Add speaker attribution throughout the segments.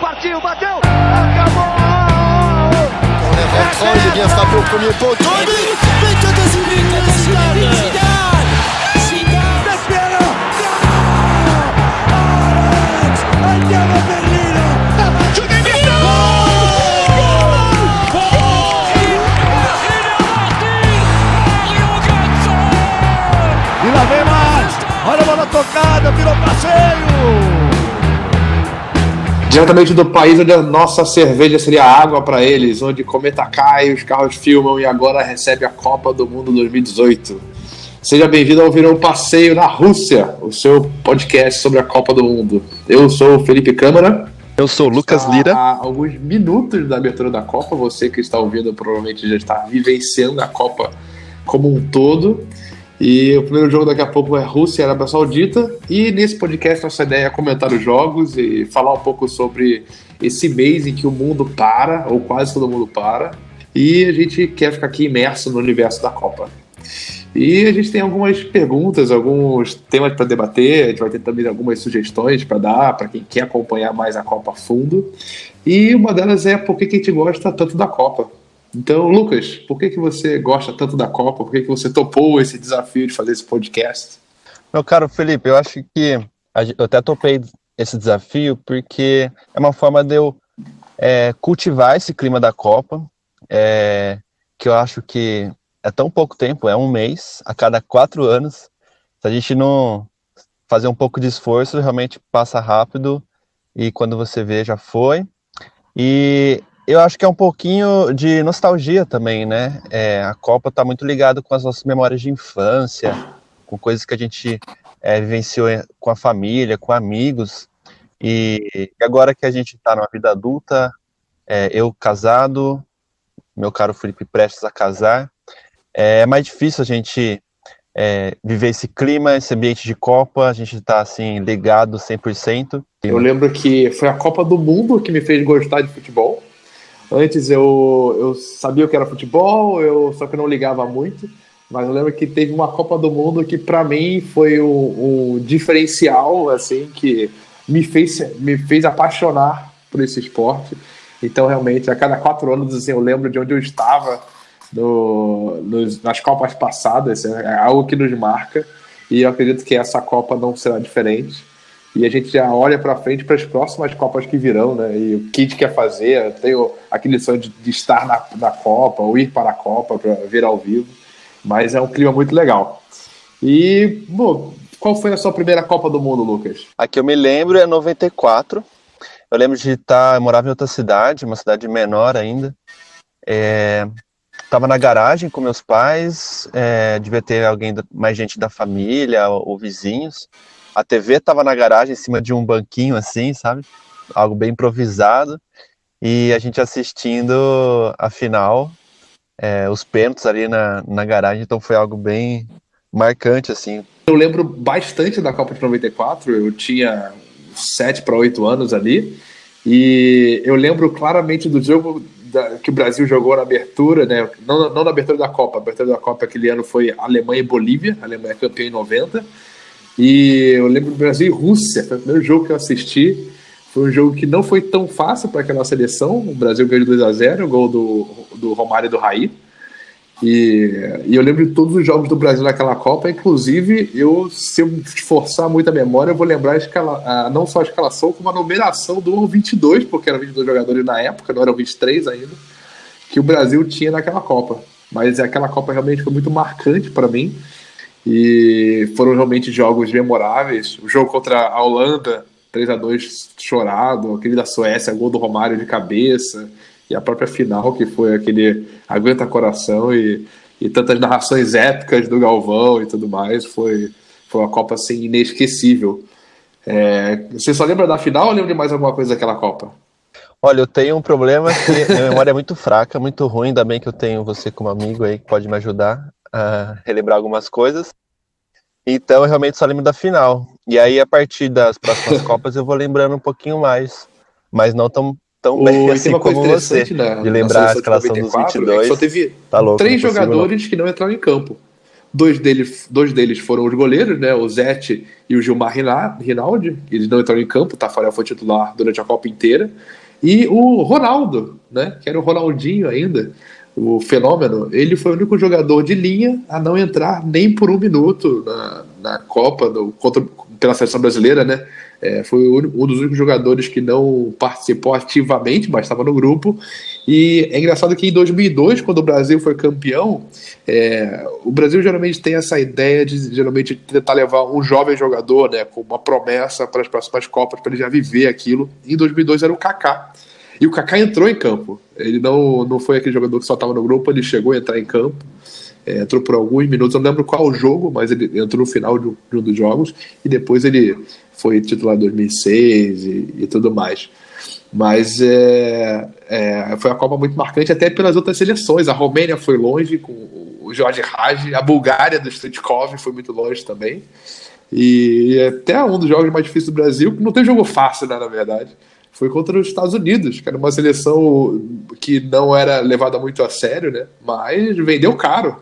Speaker 1: Partiu, bateu, acabou!
Speaker 2: On lève en il est bien frappé au premier poteau. Mais que des Zidane Zidane
Speaker 1: Del Piero! Alex! Andiamo Berlino! E lá vem mais! Olha a bola tocada, virou passeio!
Speaker 3: Diretamente do país onde a nossa cerveja seria água para eles, onde cometa cai, os carros filmam e agora recebe a Copa do Mundo 2018. Seja bem-vindo ao Virou Passeio na Rússia, o seu podcast sobre a Copa do Mundo. Eu sou o Felipe Câmara.
Speaker 4: Eu sou o Lucas Lira.
Speaker 3: Há alguns minutos da abertura da Copa, você que está ouvindo provavelmente já está vivenciando a Copa como um todo. E o primeiro jogo daqui a pouco é Rússia e Arábia Saudita. E nesse podcast nossa ideia é comentar os jogos e falar um pouco sobre esse mês em que o mundo para, ou quase todo mundo para. E a gente quer ficar aqui imerso no universo da Copa. E a gente tem algumas perguntas, alguns temas para debater. A gente vai ter também algumas sugestões para dar para quem quer acompanhar mais a Copa a fundo. E uma delas é por que a gente gosta tanto da Copa. Então, Lucas, por que, que você gosta tanto da Copa? Por que, que você topou esse desafio de fazer esse podcast?
Speaker 4: Meu caro Felipe, eu acho que eu até topei esse desafio porque é uma forma de eu é, cultivar esse clima da Copa, é, que eu acho que é tão pouco tempo, é um mês a cada quatro anos. Se a gente não fazer um pouco de esforço, realmente passa rápido e quando você vê já foi. E eu acho que é um pouquinho de nostalgia também, né? É, a Copa está muito ligada com as nossas memórias de infância, com coisas que a gente é, vivenciou com a família, com amigos. E, agora que a gente está numa vida adulta, é, eu casado, meu caro Felipe prestes a casar, é mais difícil a gente é, viver esse clima, esse ambiente de Copa, a gente está assim ligado 100%.
Speaker 3: Eu lembro que foi a Copa do Mundo que me fez gostar de futebol. Antes eu, eu sabia o que era futebol, eu só que não ligava muito. Mas eu lembro que teve uma Copa do Mundo que para mim foi um, diferencial, assim, que me fez, me fez apaixonar por esse esporte. Então, realmente, a cada quatro anos, assim, eu lembro de onde eu estava no, nos- nas Copas passadas. É algo que nos marca. E eu acredito que essa Copa não será diferente. E a gente já olha para frente para as próximas Copas que virão, né? E o gente quer fazer. Tenho aquele sonho de, de estar na, na Copa, ou ir para a Copa para ver ao vivo. Mas é um clima muito legal. E, bom, qual foi a sua primeira Copa do Mundo, Lucas?
Speaker 4: A que eu me lembro é 94. Eu lembro de estar, eu morava em outra cidade, uma cidade menor ainda. É, tava na garagem com meus pais, é, devia ter alguém, mais gente da família ou, ou vizinhos. A TV tava na garagem, em cima de um banquinho assim, sabe? Algo bem improvisado. E a gente assistindo a final, é, os pênaltis ali na, na garagem, então foi algo bem marcante, assim.
Speaker 3: Eu lembro bastante da Copa de 94, eu tinha 7 para 8 anos ali, e eu lembro claramente do jogo da- que o Brasil jogou na abertura, né? não, não na abertura da Copa, a abertura da Copa aquele ano foi Alemanha e Bolívia, a Alemanha é campeã em 90, e eu lembro do Brasil e Rússia, foi o primeiro jogo que eu assisti, foi um jogo que não foi tão fácil para aquela seleção, o Brasil ganhou de 2 a 0 o gol do, do Romário e do Raí, e, e eu lembro de todos os jogos do Brasil naquela Copa, inclusive, eu, se eu esforçar muito a memória, eu vou lembrar a escala, a- não só a escalação, como a numeração do 1 ao 22, porque eram 22 jogadores na época, não eram 23 ainda, que o Brasil tinha naquela Copa. Mas aquela Copa realmente foi muito marcante para mim, e foram realmente jogos memoráveis. O jogo contra a Holanda, 3 a 2 chorado, aquele da Suécia, gol do Romário de cabeça, e a própria final, que foi aquele aguenta coração e, e tantas narrações épicas do Galvão e tudo mais, foi, foi uma Copa assim, inesquecível. É, você só lembra da final ou lembra de mais alguma coisa daquela Copa?
Speaker 4: Olha, eu tenho um problema que minha memória é muito fraca, muito ruim, ainda bem que eu tenho você como amigo aí que pode me ajudar a relembrar algumas coisas. Então eu realmente só lembro da final. E aí, a partir das próximas Copas, eu vou lembrando um pouquinho mais, mas não tão, tão bem
Speaker 3: O-
Speaker 4: assim
Speaker 3: uma coisa
Speaker 4: como você.
Speaker 3: interessante na,
Speaker 4: de lembrar a escalação dos
Speaker 3: 94, é
Speaker 4: 22.
Speaker 3: Só teve
Speaker 4: Tá louco.
Speaker 3: três
Speaker 4: consigo, não.
Speaker 3: jogadores que não entraram em campo. Dois deles, dois deles foram os goleiros, né? O Zete e o Gilmar Rinaldi. Eles não entraram em campo, o Tafarel foi titular durante a Copa inteira. E o Ronaldo, né? Que era o Ronaldinho ainda, o fenômeno. Ele foi o único jogador de linha a não entrar nem por um minuto na, na Copa, no, contra, pela seleção brasileira, né? É, foi um dos únicos jogadores que não participou ativamente, mas estava no grupo. E é engraçado que em 2002, quando o Brasil foi campeão, é, o Brasil geralmente tem essa ideia de geralmente tentar levar um jovem jogador, né, com uma promessa para as próximas Copas, para ele já viver aquilo. Em 2002 era o Kaká. E o Kaká entrou em campo. Ele não, não foi aquele jogador que só estava no grupo, ele chegou a entrar em campo. É, entrou por alguns minutos, eu não lembro qual jogo, mas ele entrou no final de um, de um dos jogos e depois ele foi titular em 2006 e, e tudo mais. Mas é, é, foi uma Copa muito marcante até pelas outras seleções. A Romênia foi longe com o Jorge Raj, a Bulgária do Stoichkov foi muito longe também. E até um dos jogos mais difíceis do Brasil, não tem jogo fácil, né, na verdade, foi contra os Estados Unidos, que era uma seleção que não era levada muito a sério, né? Mas vendeu caro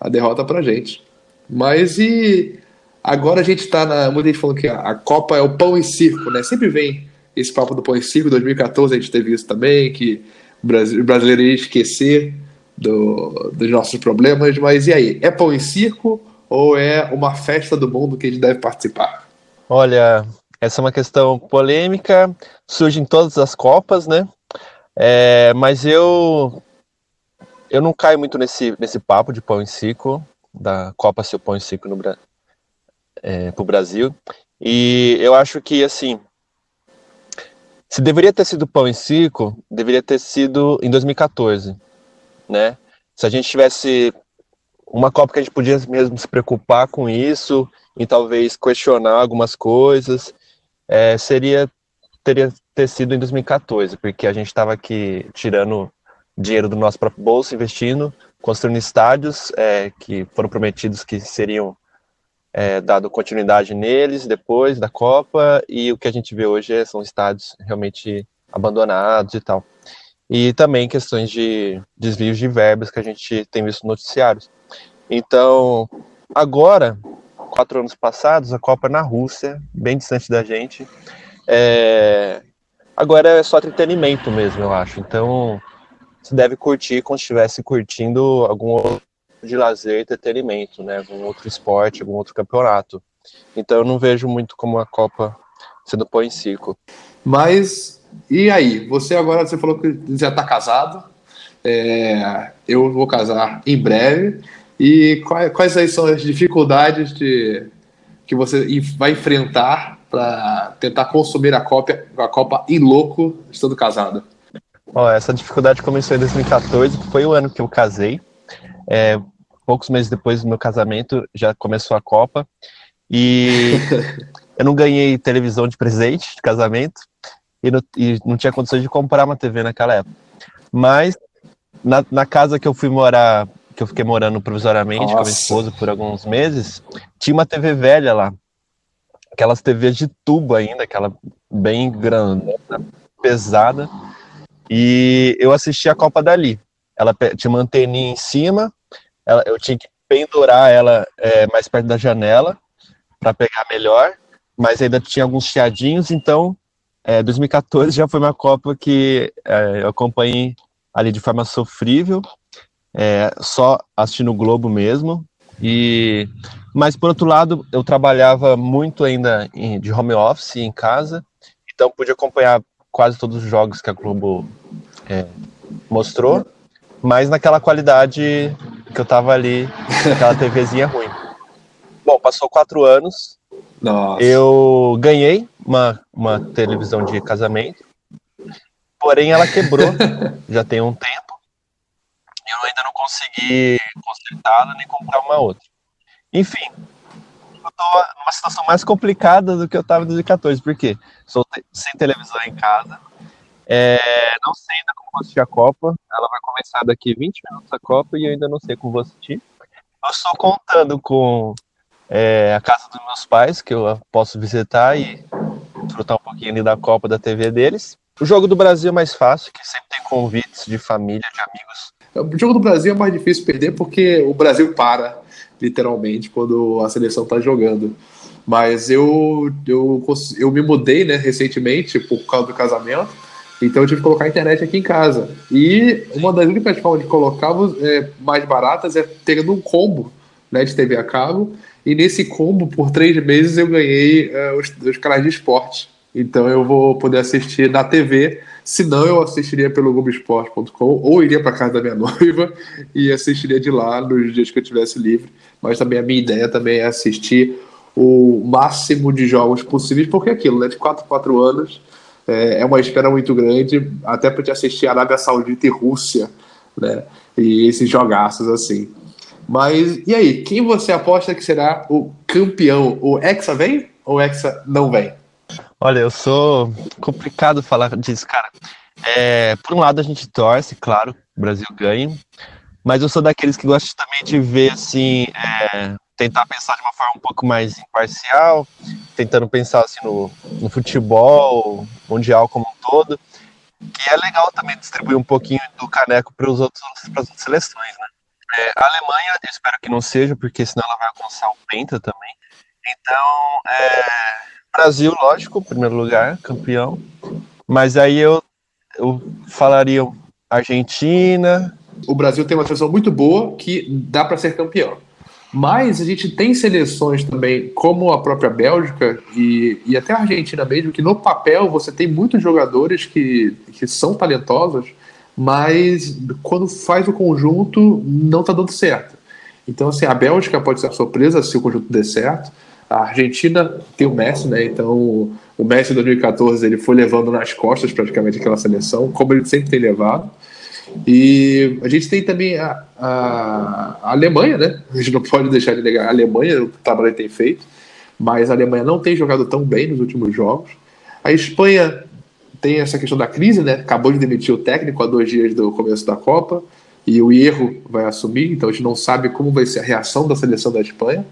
Speaker 3: a derrota pra gente. Mas e agora a gente tá na. Muita gente falando que a Copa é o pão e circo, né? Sempre vem esse papo do pão e circo. 2014 a gente teve isso também, que o brasileiro ia esquecer do, dos nossos problemas. Mas e aí? É pão e circo ou é uma festa do mundo que a gente deve participar?
Speaker 4: Olha, essa é uma questão polêmica, surge em todas as Copas, né? É, mas eu eu não caio muito nesse, nesse papo de pão e circo, da Copa ser pão e circo no, é, Brasil. E eu acho que, assim, se deveria ter sido pão e circo, deveria ter sido em 2014, né? Se a gente tivesse uma Copa que a gente podia mesmo se preocupar com isso e talvez questionar algumas coisas, é, seria teria ter sido em 2014, porque a gente estava aqui tirando dinheiro do nosso próprio bolso, investindo, construindo estádios é, que foram prometidos que seriam é, dado continuidade neles depois da Copa, e o que a gente vê hoje são estádios realmente abandonados e tal. E também questões de desvios de verbas que a gente tem visto no noticiários. Então, agora, quatro anos passados, a Copa na Rússia, bem distante da gente. É... Agora é só entretenimento mesmo, eu acho. Então, você deve curtir como se estivesse curtindo algum outro de lazer, entretenimento, né? Algum outro esporte, algum outro campeonato. Então eu não vejo muito como a Copa sendo põe em circo.
Speaker 3: Mas e aí? Você agora você falou que já está casado. É, eu vou casar em breve. E quais, quais aí são as dificuldades de, que você vai enfrentar para tentar consumir a Copa, a Copa em louco estando casado?
Speaker 4: Ó, essa dificuldade começou em 2014, que foi o ano que eu casei. É, poucos meses depois do meu casamento já começou a Copa. E eu não ganhei televisão de presente de casamento e não, e não tinha condições de comprar uma TV naquela época. Mas na, na casa que eu fui morar, que eu fiquei morando provisoriamente Nossa. com a minha esposa por alguns meses, tinha uma TV velha lá. Aquelas TVs de tubo ainda, aquela bem grande, pesada. E eu assisti a Copa dali. Ela tinha uma anteninha em cima, ela, eu tinha que pendurar ela é, mais perto da janela para pegar melhor, mas ainda tinha alguns chiadinhos, então é, 2014 já foi uma Copa que é, eu acompanhei ali de forma sofrível, é, só assistindo o Globo mesmo. E, mas por outro lado, eu trabalhava muito ainda em, de home office em casa, então pude acompanhar quase todos os jogos que a Globo é, mostrou, mas naquela qualidade que eu tava ali, naquela TVzinha ruim. Bom, passou quatro anos. Nossa. Eu ganhei uma, uma televisão de casamento, porém ela quebrou já tem um tempo. Ainda não consegui consertá-la nem comprar uma outra. Enfim, eu tô numa situação mais complicada do que eu estava em 2014, porque sou sem televisão em casa, é, não sei ainda como vou assistir a Copa, ela vai começar daqui 20 minutos a Copa e eu ainda não sei como vou assistir. Eu estou contando com é, a casa dos meus pais, que eu posso visitar e desfrutar um pouquinho ali da Copa da TV deles. O jogo do Brasil é mais fácil, que sempre tem convites de família, de amigos.
Speaker 3: O jogo do Brasil é mais difícil perder porque o Brasil para literalmente, quando a seleção está jogando. Mas eu, eu, eu me mudei né, recentemente por causa do casamento, então eu tive que colocar a internet aqui em casa. E uma das únicas formas de colocar é, mais baratas é pegando um combo né, de TV a cabo. E nesse combo, por três meses, eu ganhei uh, os, os canais de esporte. Então eu vou poder assistir na TV. Se não, eu assistiria pelo Globoesporte.com ou iria para casa da minha noiva e assistiria de lá nos dias que eu tivesse livre. Mas também a minha ideia também é assistir o máximo de jogos possíveis, porque é aquilo, né? De 4 4 anos é, é uma espera muito grande, até para te assistir Arábia Saudita e Rússia, né? E esses jogaços assim. Mas e aí, quem você aposta que será o campeão? O Hexa vem ou o Hexa não vem?
Speaker 4: Olha, eu sou complicado falar disso, cara. É, por um lado, a gente torce, claro, o Brasil ganha, mas eu sou daqueles que gostam também de ver, assim, é, tentar pensar de uma forma um pouco mais imparcial, tentando pensar, assim, no, no futebol mundial como um todo, que é legal também distribuir um pouquinho do caneco para os outros para as outras seleções, né? É, a Alemanha, eu espero que não seja, porque senão ela vai alcançar o Penta também. Então, é, Brasil, lógico, primeiro lugar, campeão. Mas aí eu, eu falaria Argentina.
Speaker 3: O Brasil tem uma seleção muito boa que dá para ser campeão. Mas a gente tem seleções também, como a própria Bélgica e, e até a Argentina mesmo, que no papel você tem muitos jogadores que, que são talentosos, mas quando faz o conjunto não está dando certo. Então, assim, a Bélgica pode ser surpresa se o conjunto der certo. A Argentina tem o Messi, né? Então, o Messi em 2014 ele foi levando nas costas praticamente aquela seleção, como ele sempre tem levado. E a gente tem também a, a, a Alemanha, né? A gente não pode deixar de negar a Alemanha, o que tem feito, mas a Alemanha não tem jogado tão bem nos últimos jogos. A Espanha tem essa questão da crise, né? Acabou de demitir o técnico há dois dias do começo da Copa e o erro vai assumir, então a gente não sabe como vai ser a reação da seleção da Espanha.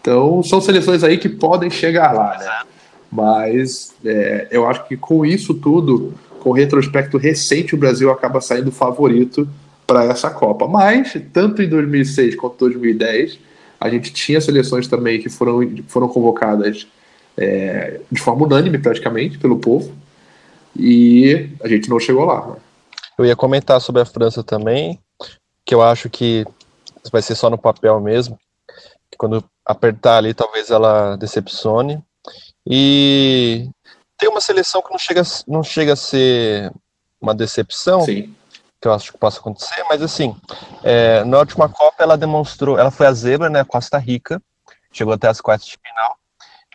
Speaker 3: Então são seleções aí que podem chegar lá, né? Mas é, eu acho que com isso tudo, com o retrospecto recente, o Brasil acaba saindo favorito para essa Copa. Mas tanto em 2006 quanto 2010 a gente tinha seleções também que foram, foram convocadas é, de forma unânime praticamente pelo povo e a gente não chegou lá. Né?
Speaker 4: Eu ia comentar sobre a França também, que eu acho que vai ser só no papel mesmo. Quando apertar ali, talvez ela decepcione. E tem uma seleção que não chega, não chega a ser uma decepção,
Speaker 3: Sim.
Speaker 4: que eu acho que possa acontecer, mas assim, é, na última Copa ela demonstrou, ela foi a zebra, né, Costa Rica, chegou até as quartas de final,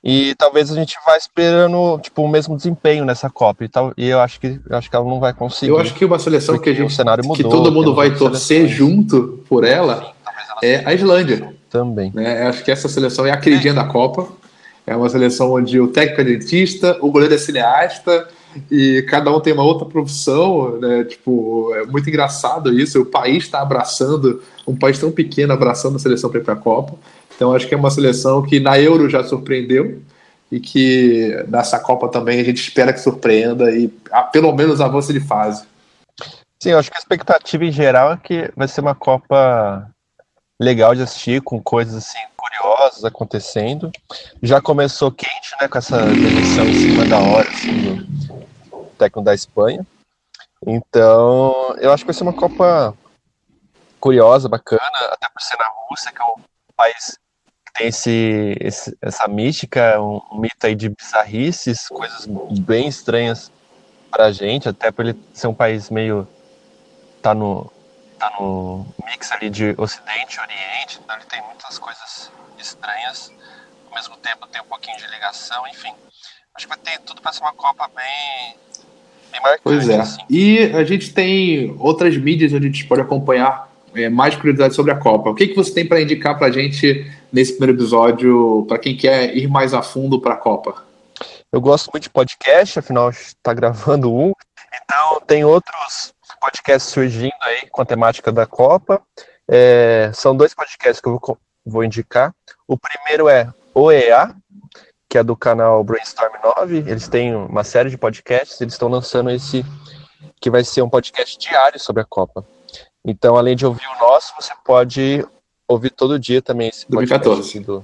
Speaker 4: e talvez a gente vá esperando tipo o mesmo desempenho nessa Copa e, tal, e eu acho que eu acho que ela não vai conseguir.
Speaker 3: Eu acho que uma seleção que a gente mudou, que todo mundo vai torcer junto por ela Sim, é a Islândia.
Speaker 4: Também.
Speaker 3: Né? Acho que essa seleção é a queridinha é. da Copa. É uma seleção onde o técnico é dentista, o goleiro é cineasta e cada um tem uma outra profissão, né? Tipo, é muito engraçado isso. O país está abraçando, um país tão pequeno abraçando a seleção para ir para a Copa. Então acho que é uma seleção que na Euro já surpreendeu e que nessa Copa também a gente espera que surpreenda e a, pelo menos avance de fase.
Speaker 4: Sim, eu acho que a expectativa em geral é que vai ser uma Copa legal de assistir, com coisas assim curiosas acontecendo. Já começou quente, né, com essa demissão em cima da hora assim, do técnico da Espanha. Então, eu acho que vai ser uma Copa curiosa, bacana, até por ser na Rússia, que é um país tem esse, esse, essa mística, um, um mito aí de bizarrices, coisas bem estranhas pra gente, até por ele ser um país meio. tá no, tá no mix ali de Ocidente e Oriente, então ele tem muitas coisas estranhas, ao mesmo tempo tem um pouquinho de ligação, enfim. Acho que vai ter tudo para ser uma Copa bem, bem marcante.
Speaker 3: Pois é. Assim. E a gente tem outras mídias onde a gente pode acompanhar é, mais curiosidades sobre a Copa. O que, que você tem para indicar para a gente nesse primeiro episódio, para quem quer ir mais a fundo para a Copa?
Speaker 4: Eu gosto muito de podcast, afinal está gravando um. Então tem outros podcasts surgindo aí com a temática da Copa. É, são dois podcasts que eu vou, vou indicar. O primeiro é OEA, que é do canal Brainstorm 9. Eles têm uma série de podcasts, eles estão lançando esse que vai ser um podcast diário sobre a Copa. Então, além de ouvir o nosso, você pode ouvi todo dia também esse
Speaker 3: 2014.
Speaker 4: do,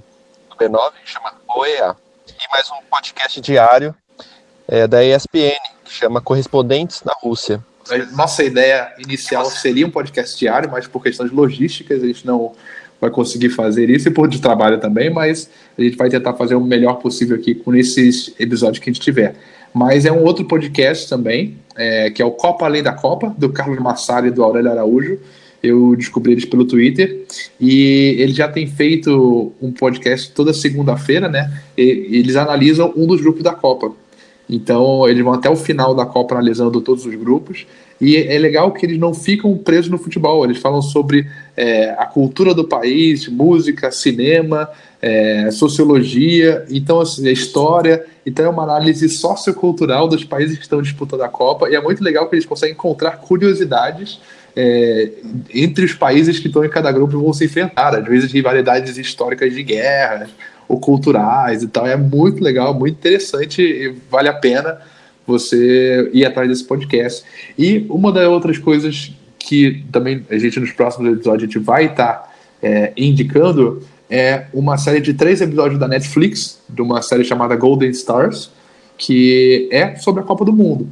Speaker 4: do B9, que chama OEA. E mais um podcast diário é, da ESPN, que chama Correspondentes na Rússia.
Speaker 3: Nossa ideia inicial seria um podcast diário, mas por questões logísticas a gente não vai conseguir fazer isso e por de trabalho também, mas a gente vai tentar fazer o melhor possível aqui com esses episódios que a gente tiver. Mas é um outro podcast também, é, que é o Copa Além da Copa, do Carlos Massari e do Aurélio Araújo. Eu descobri eles pelo Twitter e ele já tem feito um podcast toda segunda-feira, né? E, eles analisam um dos grupos da Copa. Então eles vão até o final da Copa analisando todos os grupos. E é legal que eles não ficam presos no futebol, eles falam sobre é, a cultura do país, música, cinema, é, sociologia, então assim, a história. Então é uma análise sociocultural dos países que estão disputando a Copa. E é muito legal que eles conseguem encontrar curiosidades é, entre os países que estão em cada grupo vão se enfrentar, às vezes rivalidades históricas de guerra ou culturais e tal. É muito legal, muito interessante e vale a pena você ir atrás desse podcast. E uma das outras coisas que também a gente nos próximos episódios a gente vai estar é, indicando é uma série de três episódios da Netflix, de uma série chamada Golden Stars, que é sobre a Copa do Mundo.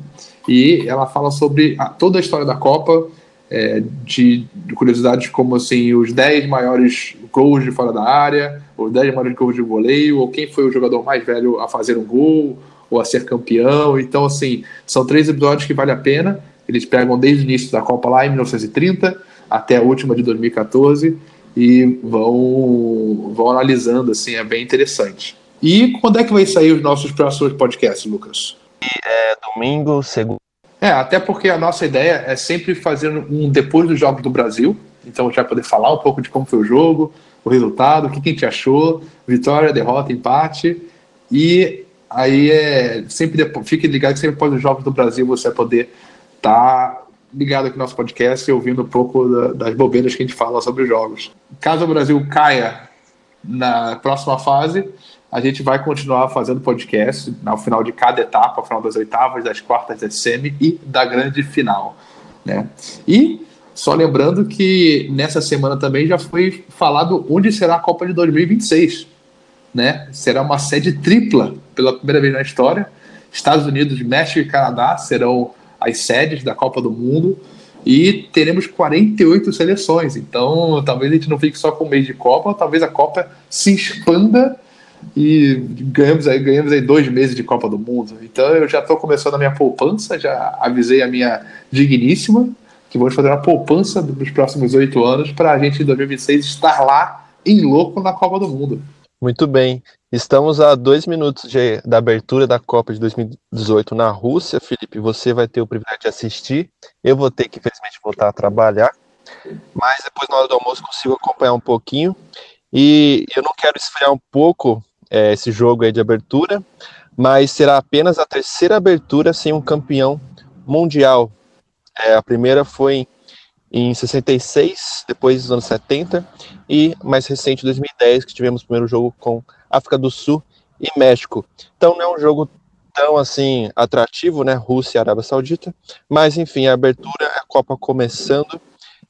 Speaker 3: E ela fala sobre a, toda a história da Copa, é, de, de, curiosidades como assim, os 10 maiores gols de fora da área, os 10 maiores gols de voleio, ou quem foi o jogador mais velho a fazer um gol, ou a ser campeão. Então, assim, são três episódios que vale a pena. Eles pegam desde o início da Copa lá em 1930 até a última de 2014 e vão, vão analisando, assim, é bem interessante. E quando é que vai sair os nossos próximos podcasts, Lucas?
Speaker 4: É domingo, segundo.
Speaker 3: É, até porque a nossa ideia é sempre fazer um depois dos Jogos do Brasil. Então a gente vai poder falar um pouco de como foi o jogo, o resultado, o que, que a gente achou, vitória, derrota, empate. E aí é sempre depois, fique ligado que sempre após os Jogos do Brasil você vai poder estar tá ligado aqui no nosso podcast e ouvindo um pouco da, das bobeiras que a gente fala sobre os jogos. Caso o Brasil caia na próxima fase, a gente vai continuar fazendo podcast no final de cada etapa, ao final das oitavas, das quartas, da semi e da grande final. Né? E só lembrando que nessa semana também já foi falado onde será a Copa de 2026 né? Será uma sede tripla pela primeira vez na história. Estados Unidos, México e Canadá serão as sedes da Copa do Mundo e teremos 48 seleções. Então, talvez a gente não fique só com o mês de Copa, talvez a Copa se expanda e ganhamos aí, ganhamos aí dois meses de Copa do Mundo. Então, eu já estou começando a minha poupança, já avisei a minha digníssima que vamos fazer uma poupança dos próximos oito anos para a gente em 2026 estar lá em louco na Copa do Mundo.
Speaker 4: Muito bem. Estamos a dois minutos de, da abertura da Copa de 2018 na Rússia. Felipe, você vai ter o privilégio de assistir. Eu vou ter que, infelizmente, voltar a trabalhar. Mas depois, na hora do almoço, consigo acompanhar um pouquinho. E eu não quero esfriar um pouco é, esse jogo aí de abertura, mas será apenas a terceira abertura sem um campeão mundial. É, a primeira foi em 66, depois dos anos 70, e mais recente, 2010, que tivemos o primeiro jogo com África do Sul e México. Então não é um jogo tão assim atrativo, né? Rússia e Arábia Saudita, mas enfim, a abertura, a Copa começando.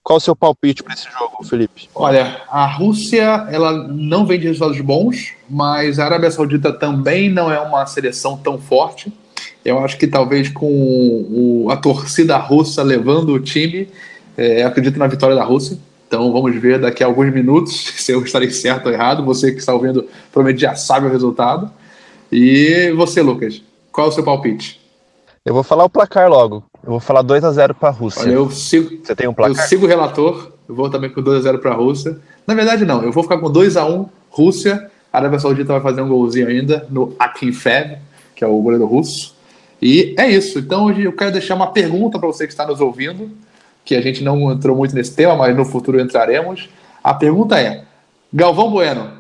Speaker 4: Qual o seu palpite para esse jogo, Felipe?
Speaker 3: Olha, a Rússia ela não vem de resultados bons, mas a Arábia Saudita também não é uma seleção tão forte. Eu acho que talvez com o, a torcida russa levando o time, é, acredito na vitória da Rússia. Então vamos ver daqui a alguns minutos se eu estarei certo ou errado. Você que está ouvindo provavelmente já sabe o resultado. E você, Lucas, qual é o seu palpite?
Speaker 4: Eu vou falar o placar logo. Eu vou falar 2 a 0 para a Rússia. Olha,
Speaker 3: eu sigo,
Speaker 4: você tem um placar?
Speaker 3: Eu sigo o relator. Eu vou também com 2 a 0 para a Rússia. Na verdade, não. Eu vou ficar com 2 a 1 Rússia. A Arábia Saudita vai fazer um golzinho ainda no Akinfev, que é o goleiro russo. E é isso. Então hoje eu quero deixar uma pergunta para você que está nos ouvindo que a gente não entrou muito nesse tema, mas no futuro entraremos. A pergunta é: Galvão Bueno,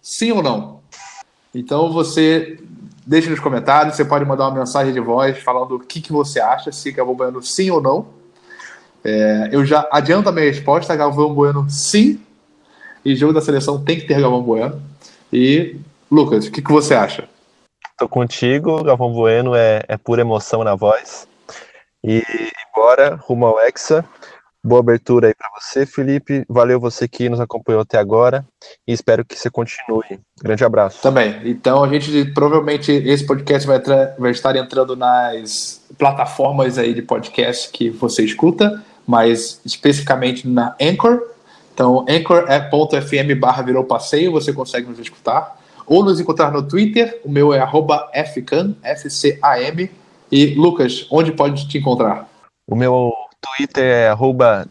Speaker 3: sim ou não? Então você deixe nos comentários, você pode mandar uma mensagem de voz falando o que, que você acha, se Galvão Bueno sim ou não. É, eu já adianto a minha resposta: Galvão Bueno sim. E jogo da seleção tem que ter Galvão Bueno. E Lucas, o que, que você acha?
Speaker 4: Tô contigo, Galvão Bueno é, é pura emoção na voz. E bora rumo ao Hexa. Boa abertura aí para você, Felipe. Valeu você que nos acompanhou até agora e espero que você continue. Grande abraço.
Speaker 3: Também. Então a gente provavelmente esse podcast vai, vai estar entrando nas plataformas aí de podcast que você escuta, mas especificamente na Anchor. Então, anchor.fm é barra virou passeio, você consegue nos escutar. Ou nos encontrar no Twitter, o meu é arroba fcam, F-C-A-M. E Lucas, onde pode te encontrar?
Speaker 4: O meu Twitter é arroba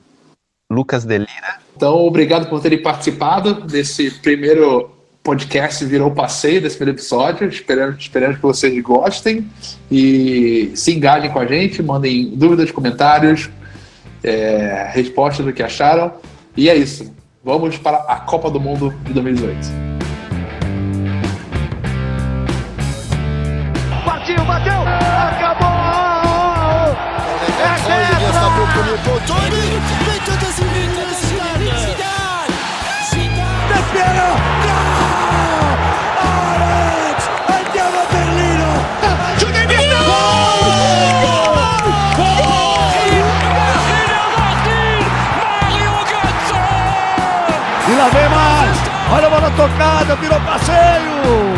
Speaker 4: lucasdelira.
Speaker 3: Então, obrigado por terem participado desse primeiro podcast Virou Passeio, desse primeiro episódio. Esperando, esperando que vocês gostem e se engajem com a gente, mandem dúvidas, comentários, é, respostas do que acharam. E é isso. Vamos para a Copa do Mundo de 2018.
Speaker 1: Tocada, virou passeio!